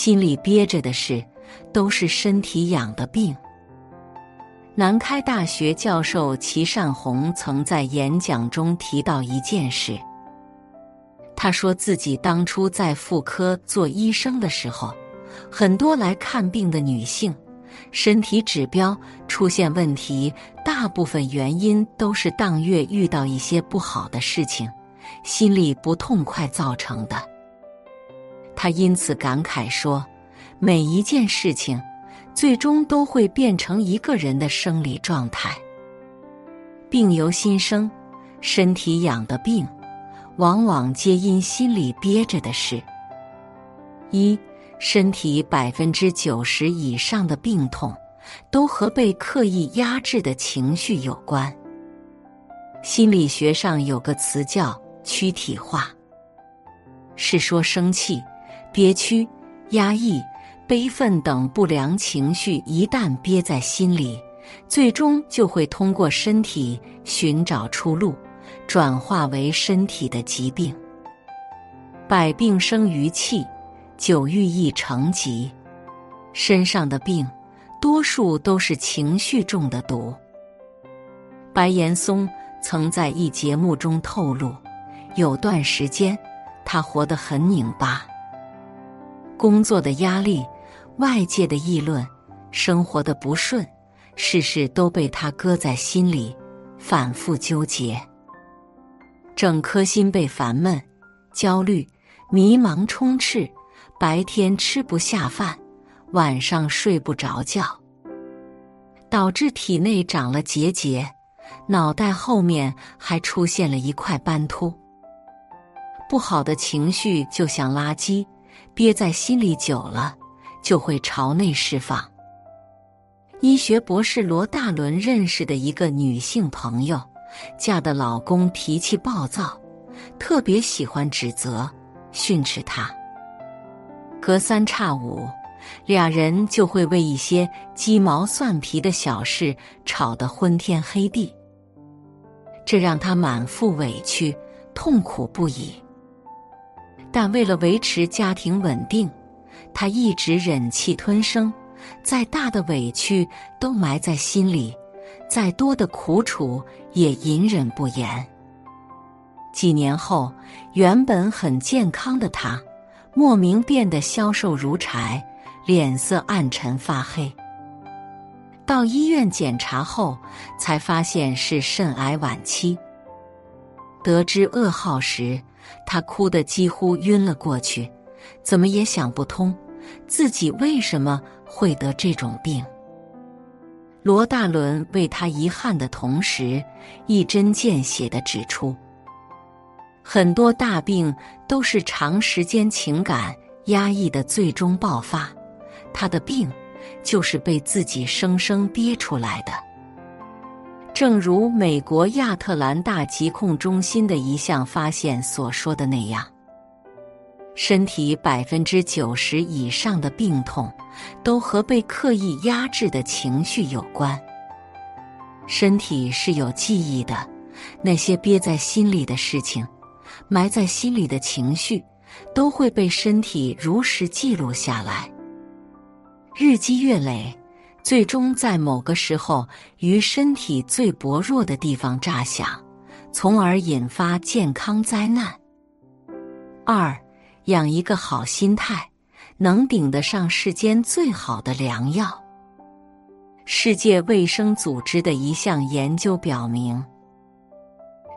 心里憋着的事，都是身体养的病。南开大学教授齐善红曾在演讲中提到一件事。他说自己当初在妇科做医生的时候，很多来看病的女性，身体指标出现问题，大部分原因都是当月遇到一些不好的事情，心里不痛快造成的。他因此感慨说：“每一件事情，最终都会变成一个人的生理状态。病由心生，身体养的病，往往皆因心里憋着的事。一，身体百分之九十以上的病痛，都和被刻意压制的情绪有关。心理学上有个词叫‘躯体化’，是说生气。”憋屈、压抑、悲愤等不良情绪一旦憋在心里，最终就会通过身体寻找出路，转化为身体的疾病。百病生于气，久郁易成疾。身上的病，多数都是情绪中的毒。白岩松曾在一节目中透露，有段时间他活得很拧巴。工作的压力，外界的议论，生活的不顺，事事都被他搁在心里，反复纠结，整颗心被烦闷、焦虑、迷茫充斥，白天吃不下饭，晚上睡不着觉，导致体内长了结节，脑袋后面还出现了一块斑秃。不好的情绪就像垃圾。憋在心里久了，就会朝内释放。医学博士罗大伦认识的一个女性朋友，嫁的老公脾气暴躁，特别喜欢指责、训斥她。隔三差五，俩人就会为一些鸡毛蒜皮的小事吵得昏天黑地，这让她满腹委屈，痛苦不已。但为了维持家庭稳定，他一直忍气吞声，再大的委屈都埋在心里，再多的苦楚也隐忍不言。几年后，原本很健康的他，莫名变得消瘦如柴，脸色暗沉发黑。到医院检查后，才发现是肾癌晚期。得知噩耗时，他哭得几乎晕了过去，怎么也想不通自己为什么会得这种病。罗大伦为他遗憾的同时，一针见血的指出：很多大病都是长时间情感压抑的最终爆发，他的病就是被自己生生憋出来的。正如美国亚特兰大疾控中心的一项发现所说的那样，身体百分之九十以上的病痛，都和被刻意压制的情绪有关。身体是有记忆的，那些憋在心里的事情，埋在心里的情绪，都会被身体如实记录下来，日积月累。最终在某个时候，于身体最薄弱的地方炸响，从而引发健康灾难。二，养一个好心态，能顶得上世间最好的良药。世界卫生组织的一项研究表明，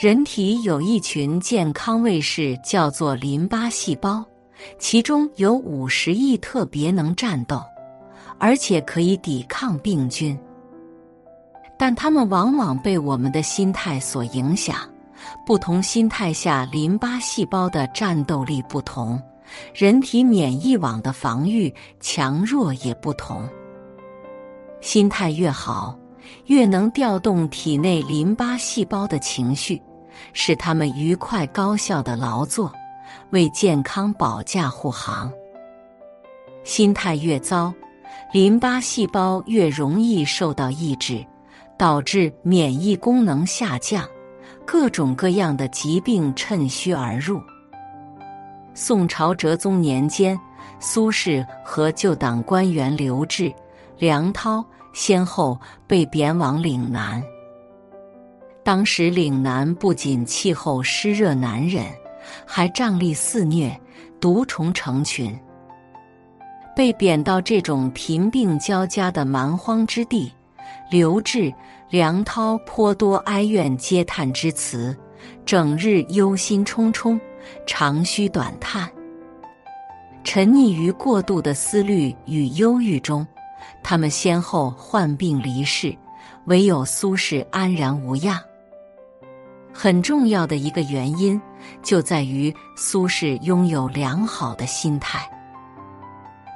人体有一群健康卫士，叫做淋巴细胞，其中有五十亿特别能战斗，而且可以抵抗病菌。但它们往往被我们的心态所影响，不同心态下淋巴细胞的战斗力不同，人体免疫网的防御强弱也不同。心态越好，越能调动体内淋巴细胞的情绪，使它们愉快高效的劳作。为健康保驾护航。心态越糟，淋巴细胞越容易受到抑制，导致免疫功能下降，各种各样的疾病趁虚而入。宋朝哲宗年间，苏轼和旧党官员刘志、梁涛先后被贬往岭南。当时岭南不仅气候湿热难忍。还瘴疠肆虐，毒虫成群。被贬到这种贫病交加的蛮荒之地，刘志、梁涛颇多哀怨嗟叹之词，整日忧心忡忡，长吁短叹，沉溺于过度的思虑与忧郁中。他们先后患病离世，唯有苏轼安然无恙。很重要的一个原因，就在于苏轼拥有良好的心态。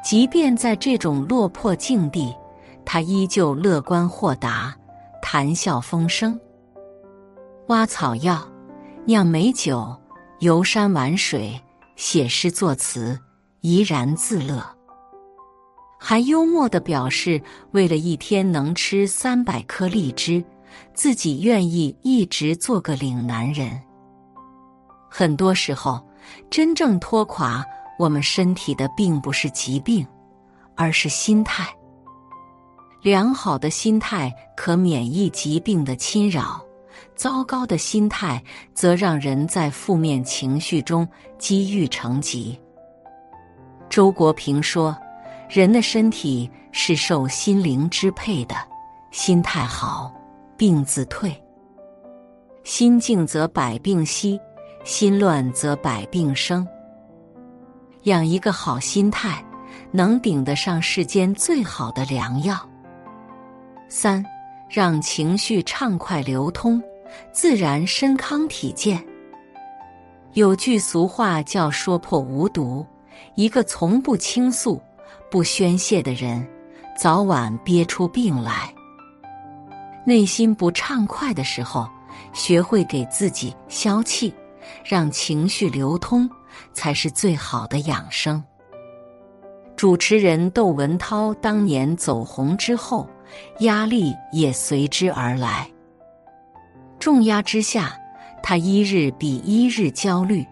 即便在这种落魄境地，他依旧乐观豁达，谈笑风生。挖草药、酿美酒、游山玩水、写诗作词，怡然自乐。还幽默的表示，为了一天能吃三百颗荔枝。自己愿意一直做个岭南人。很多时候，真正拖垮我们身体的，并不是疾病，而是心态。良好的心态可免疫疾病的侵扰，糟糕的心态则让人在负面情绪中积郁成疾。周国平说：“人的身体是受心灵支配的，心态好。”病自退，心静则百病息，心乱则百病生。养一个好心态，能顶得上世间最好的良药。三，让情绪畅快流通，自然身康体健。有句俗话叫“说破无毒”，一个从不倾诉、不宣泄的人，早晚憋出病来。内心不畅快的时候，学会给自己消气，让情绪流通，才是最好的养生。主持人窦文涛当年走红之后，压力也随之而来。重压之下，他一日比一日焦虑，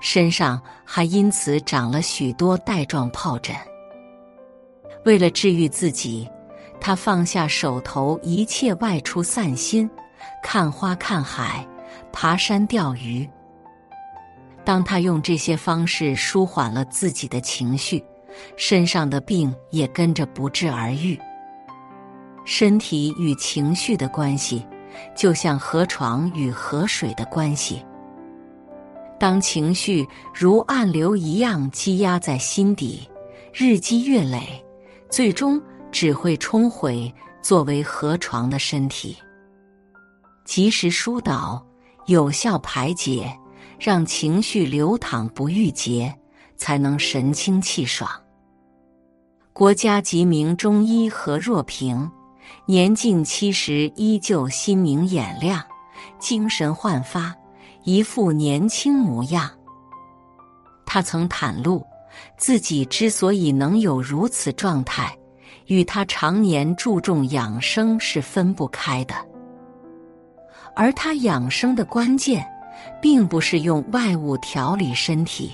身上还因此长了许多带状疱疹。为了治愈自己。他放下手头一切，外出散心，看花看海，爬山钓鱼。当他用这些方式舒缓了自己的情绪，身上的病也跟着不治而愈。身体与情绪的关系，就像河床与河水的关系。当情绪如暗流一样积压在心底，日积月累，最终。只会冲毁作为河床的身体。及时疏导，有效排解，让情绪流淌不郁结，才能神清气爽。国家级名中医何若平，年近七十依旧心明眼亮，精神焕发，一副年轻模样。他曾袒露，自己之所以能有如此状态。与他常年注重养生是分不开的，而他养生的关键，并不是用外物调理身体，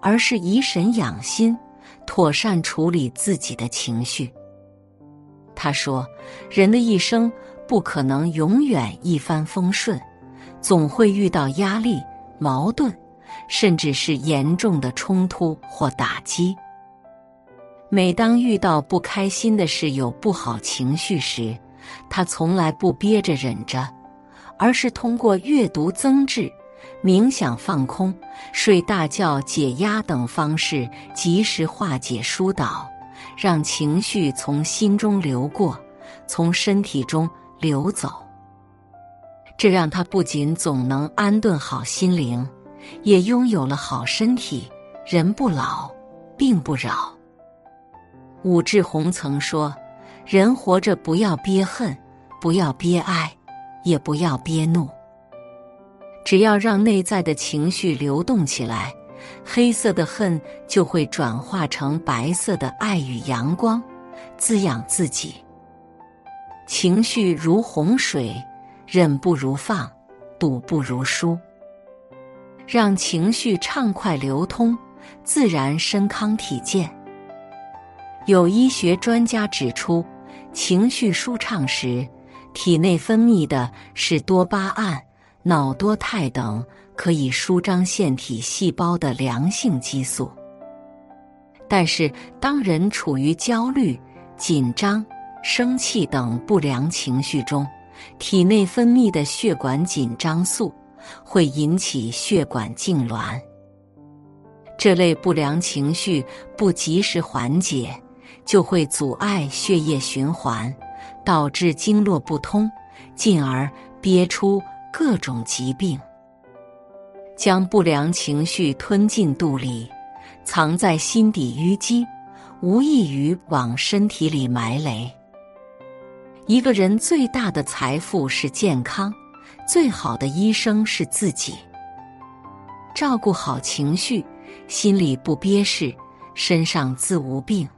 而是以神养心，妥善处理自己的情绪。他说：“人的一生不可能永远一帆风顺，总会遇到压力、矛盾，甚至是严重的冲突或打击。”每当遇到不开心的事、有不好情绪时，他从来不憋着忍着，而是通过阅读增智，冥想、放空、睡大觉、解压等方式，及时化解疏导，让情绪从心中流过，从身体中流走。这让他不仅总能安顿好心灵，也拥有了好身体。人不老，病不扰。武志红曾说：“人活着，不要憋恨，不要憋哀，也不要憋怒。”只要让内在的情绪流动起来，黑色的恨就会转化成白色的爱与阳光，滋养自己。情绪如洪水，忍不如放，堵不如疏。让情绪畅快流通，自然身康体健。有医学专家指出，情绪舒畅时，体内分泌的是多巴胺。脑多肽等可以舒张腺体细胞的良性激素，但是当人处于焦虑、紧张、生气等不良情绪中，体内分泌的血管紧张素会引起血管痉挛。这类不良情绪不及时缓解，就会阻碍血液循环，导致经络不通，进而憋出。各种疾病，将不良情绪吞进肚里，藏在心底淤积，无异于往身体里埋雷。一个人最大的财富是健康，最好的医生是自己。照顾好情绪，心里不憋事，身上自无病。